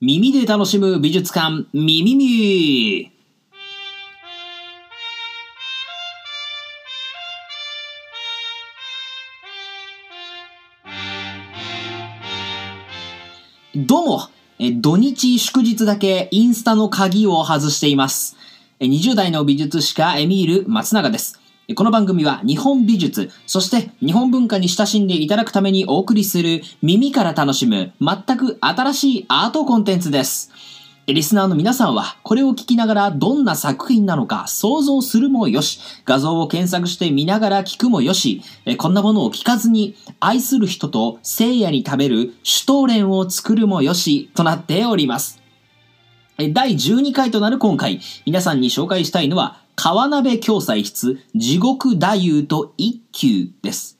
耳で楽しむ美術館、ミミミどうも、え土日祝日だけインスタの鍵を外しています。20代の美術史家エミール松永です。この番組は日本美術、そして日本文化に親しんでいただくためにお送りする耳から楽しむ全く新しいアートコンテンツです。リスナーの皆さんはこれを聞きながらどんな作品なのか想像するもよし、画像を検索して見ながら聞くもよし、こんなものを聞かずに愛する人と聖夜に食べるシュトーレンを作るもよしとなっております。第12回となる今回、皆さんに紹介したいのは、川鍋教祭室地獄太夫と一休です。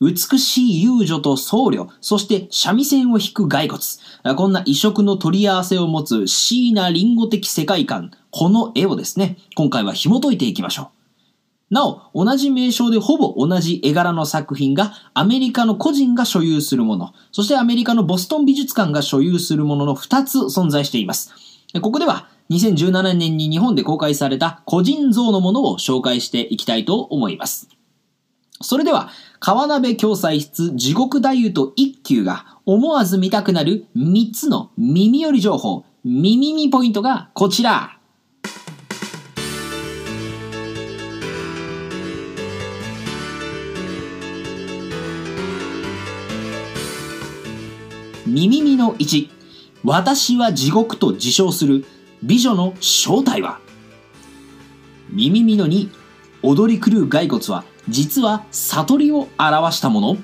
美しい遊女と僧侶、そして三味線を弾く骸骨。こんな異色の取り合わせを持つ椎名林檎的世界観。この絵をですね、今回は紐解いていきましょう。なお、同じ名称でほぼ同じ絵柄の作品がアメリカの個人が所有するもの、そしてアメリカのボストン美術館が所有するものの2つ存在しています。ここでは2017年に日本で公開された個人像のものを紹介していきたいと思います。それでは、川鍋教祭室地獄太夫と一休が思わず見たくなる3つの耳寄り情報、耳耳ポイントがこちら。耳耳の1、私は地獄と自称する美女の正体は？耳耳の2、踊り狂う骸骨は実は悟りを表したもの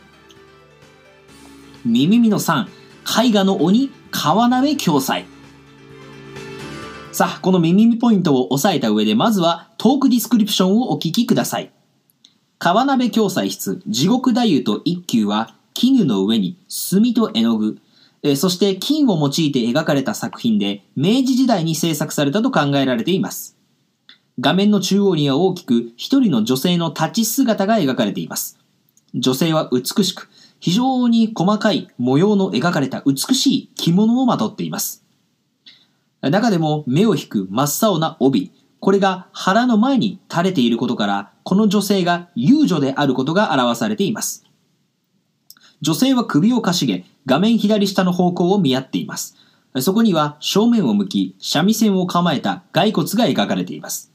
耳耳の3、絵画の鬼、河鍋暁斎。さあ、この耳耳ポイントを押さえた上で、まずはトークディスクリプションをお聞きください。河鍋暁斎筆、地獄太夫と一休は、絹の上に墨と絵の具、えそして金を用いて描かれた作品で、明治時代に制作されたと考えられています。画面の中央には大きく一人の女性の立ち姿が描かれています。女性は美しく、非常に細かい模様の描かれた美しい着物をまとっています。中でも目を引く真っ青な帯、これが腹の前に垂れていることから、この女性が遊女であることが表されています。女性は首をかしげ、画面左下の方向を見合っています。そこには正面を向き、三味線を構えた骸骨が描かれています。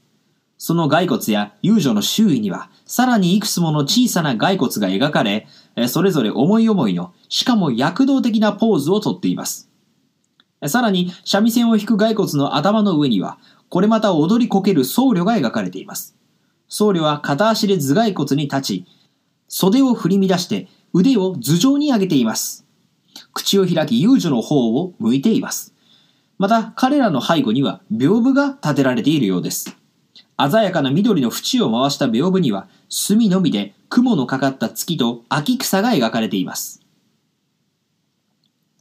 その骸骨や遊女の周囲には、さらにいくつもの小さな骸骨が描かれ、それぞれ思い思いの、しかも躍動的なポーズをとっています。さらに、三味線を弾く骸骨の頭の上には、これまた踊りこける僧侶が描かれています。僧侶は片足で頭蓋骨に立ち、袖を振り乱して腕を頭上に上げています。口を開き遊女の方を向いています。また、彼らの背後には屏風が立てられているようです。鮮やかな緑の縁を回した屏風には、墨のみで雲のかかった月と秋草が描かれています。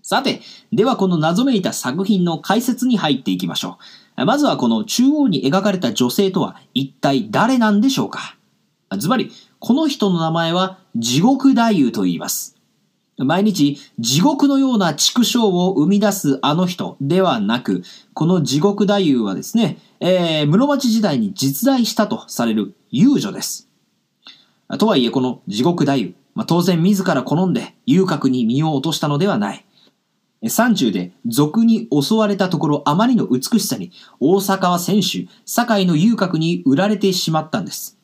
さて、ではこの謎めいた作品の解説に入っていきましょう。まずはこの中央に描かれた女性とは一体誰なんでしょうかズバリ、この人の名前は地獄太夫と言います。毎日地獄のような畜生を生み出すあの人ではなく、この地獄太夫はですね、えー、室町時代に実在したとされる遊女です。とはいえこの地獄太夫、まあ、当然自ら好んで遊郭に身を落としたのではない。山中で賊に襲われたところあまりの美しさに大阪は選手、堺の遊郭に売られてしまったんです。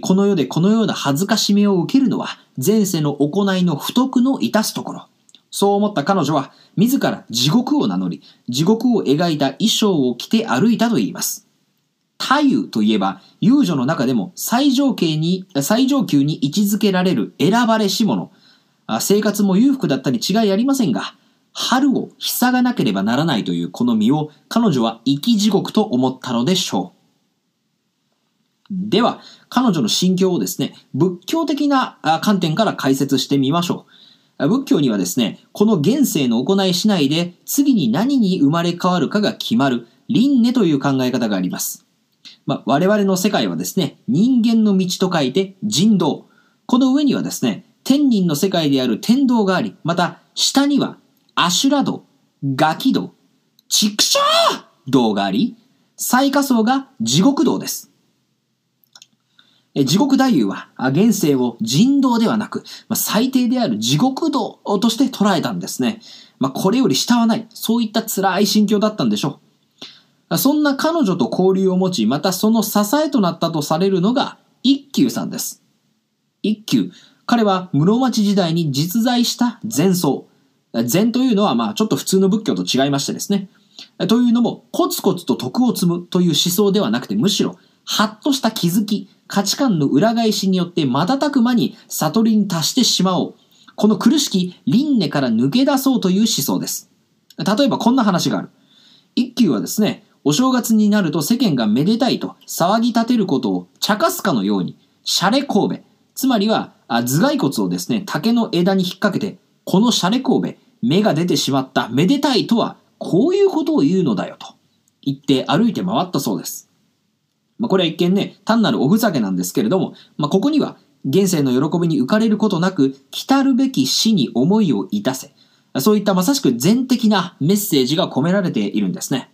この世でこのような恥ずかしめを受けるのは前世の行いの不徳の致すところ。そう思った彼女は自ら地獄を名乗り、地獄を描いた衣装を着て歩いたと言います。太夫といえば遊女の中でも最上級に、最上級に位置づけられる選ばれし者。生活も裕福だったに違いありませんが、春を塞がなければならないというこの身を彼女は生き地獄と思ったのでしょう。では、彼女の心境をですね、仏教的な観点から解説してみましょう。仏教にはですね、この現世の行い次第で次に何に生まれ変わるかが決まる輪廻という考え方があります。まあ、我々の世界はですね、人間の道と書いて人道。この上にはですね、天人の世界である天道があり、また下にはアシュラ道、ガキ道、畜生道があり、最下層が地獄道です。地獄太夫は現世を人道ではなく、最低である地獄道として捉えたんですね。まあ、これより下はない。そういった辛い心境だったんでしょう。そんな彼女と交流を持ち、またその支えとなったとされるのが一休さんです。一休。彼は室町時代に実在した禅僧。禅というのはまあちょっと普通の仏教と違いましてですね。というのも、コツコツと徳を積むという思想ではなくて、むしろ、はっとした気づき、価値観の裏返しによって瞬く間に悟りに達してしまおう。この苦しき輪廻から抜け出そうという思想です。例えばこんな話がある。一休はですね、お正月になると世間がめでたいと騒ぎ立てることを茶化すかのように、シャレ神戸、つまりはあ頭蓋骨をですね、竹の枝に引っ掛けて、このシャレ神戸、芽が出てしまっためでたいとは、こういうことを言うのだよと言って歩いて回ったそうです。まあ、これは一見ね、単なるおふざけなんですけれども、まあ、ここには、現世の喜びに浮かれることなく、来たるべき死に思いをいたせ。そういったまさしく全的なメッセージが込められているんですね。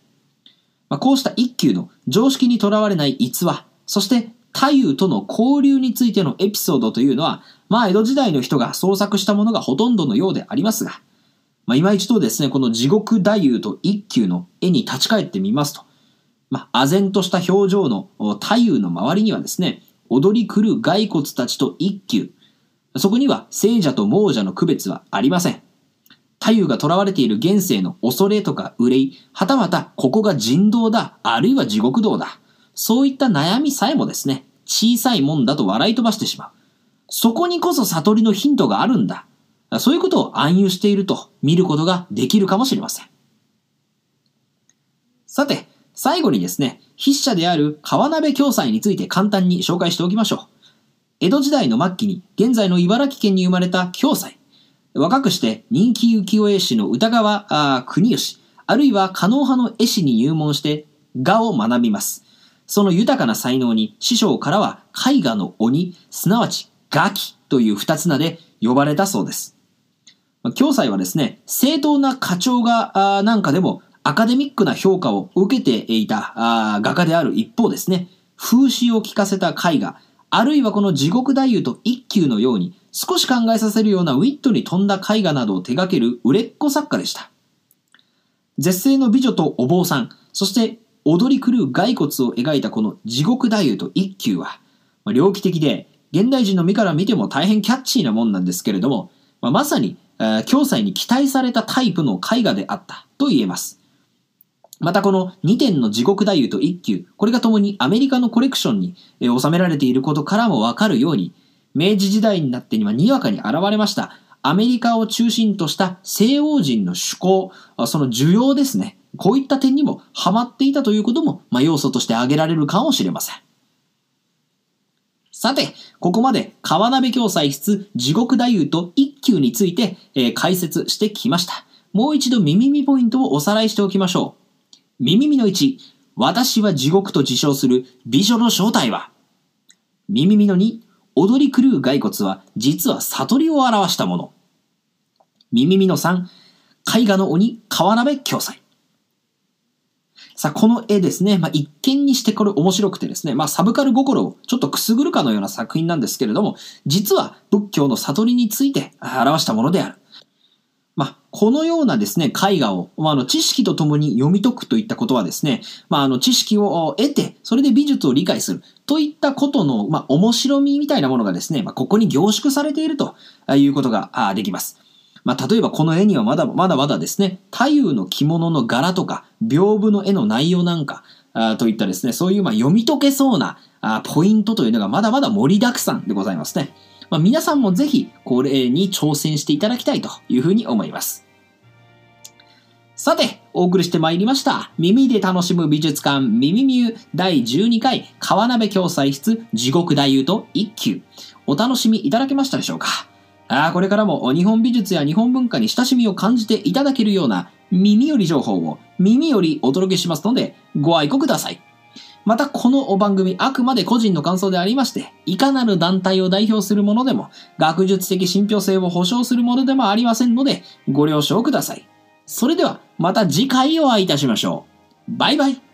まあ、こうした一休の常識にとらわれない逸話、そして太夫との交流についてのエピソードというのは、まあ江戸時代の人が創作したものがほとんどのようでありますが、まあ、今一度ですね、この地獄太夫と一休の絵に立ち返ってみますと、まあ、唖然とした表情の太夫の周りにはですね、踊り狂う骸骨たちと一休。そこには聖者と亡者の区別はありません。太夫が囚われている現世の恐れとか憂い、はたまたここが人道だ、あるいは地獄道だ。そういった悩みさえもですね、小さいもんだと笑い飛ばしてしまう。そこにこそ悟りのヒントがあるんだ。そういうことを暗喩していると見ることができるかもしれません。さて、最後にですね、筆者である川鍋暁斎について簡単に紹介しておきましょう。江戸時代の末期に現在の茨城県に生まれた暁斎。若くして人気浮世絵師の歌川国吉、あるいは加納派の絵師に入門して画を学びます。その豊かな才能に師匠からは絵画の鬼、すなわちガキという二つ名で呼ばれたそうです。暁斎はですね、正当な課長画なんかでもアカデミックな評価を受けていた画家である一方ですね、風刺を効かせた絵画、あるいはこの地獄太夫と一休のように少し考えさせるようなウィットに富んだ絵画などを手掛ける売れっ子作家でした。絶世の美女とお坊さん、そして踊り狂う骸骨を描いたこの地獄太夫と一休は、まあ、猟奇的で現代人の目から見ても大変キャッチーなもんなんですけれども、まあ、まさに、えー、暁斎に期待されたタイプの絵画であったと言えます。またこの2点の地獄太夫と一休、これが共にアメリカのコレクションに収められていることからもわかるように、明治時代になってにはにわかに現れました、アメリカを中心とした西欧人の趣向、その需要ですね。こういった点にもハマっていたということも、まあ、要素として挙げられるかもしれません。さて、ここまで川鍋暁斎室地獄太夫と一休について、えー、解説してきました。もう一度耳耳ポイントをおさらいしておきましょう。耳耳の1、私は地獄と自称する美女の正体は耳耳の2、踊り狂う骸骨は実は悟りを表したもの。耳耳の3、絵画の鬼、川鍋暁斎。さあ、この絵ですね。まあ、一見にしてこれ面白くてですね。まあ、サブカル心をちょっとくすぐるかのような作品なんですけれども、実は仏教の悟りについて表したものである。このようなですね、絵画を、まあ、の、知識とともに読み解くといったことはですね、まあ、あの、知識を得て、それで美術を理解するといったことの、まあ、面白みみたいなものがですね、まあ、ここに凝縮されているということができます。まあ、例えばこの絵にはまだまだまだですね、太夫の着物の柄とか、屏風の絵の内容なんか、あといったですね、そういうまあ読み解けそうなあポイントというのがまだまだ盛りだくさんでございますね。まあ、皆さんもぜひこれに挑戦していただきたいというふうに思います。さて、お送りしてまいりました。耳で楽しむ美術館、耳ミュー第12回川鍋暁斎室地獄太夫と一休。お楽しみいただけましたでしょうか？あこれからも日本美術や日本文化に親しみを感じていただけるような耳より情報を耳よりお届けしますのでご愛顧ください。またこの番組あくまで個人の感想でありまして、いかなる団体を代表するものでも、学術的信憑性を保証するものでもありませんので、ご了承ください。それではまた次回お会いいたしましょう。バイバイ。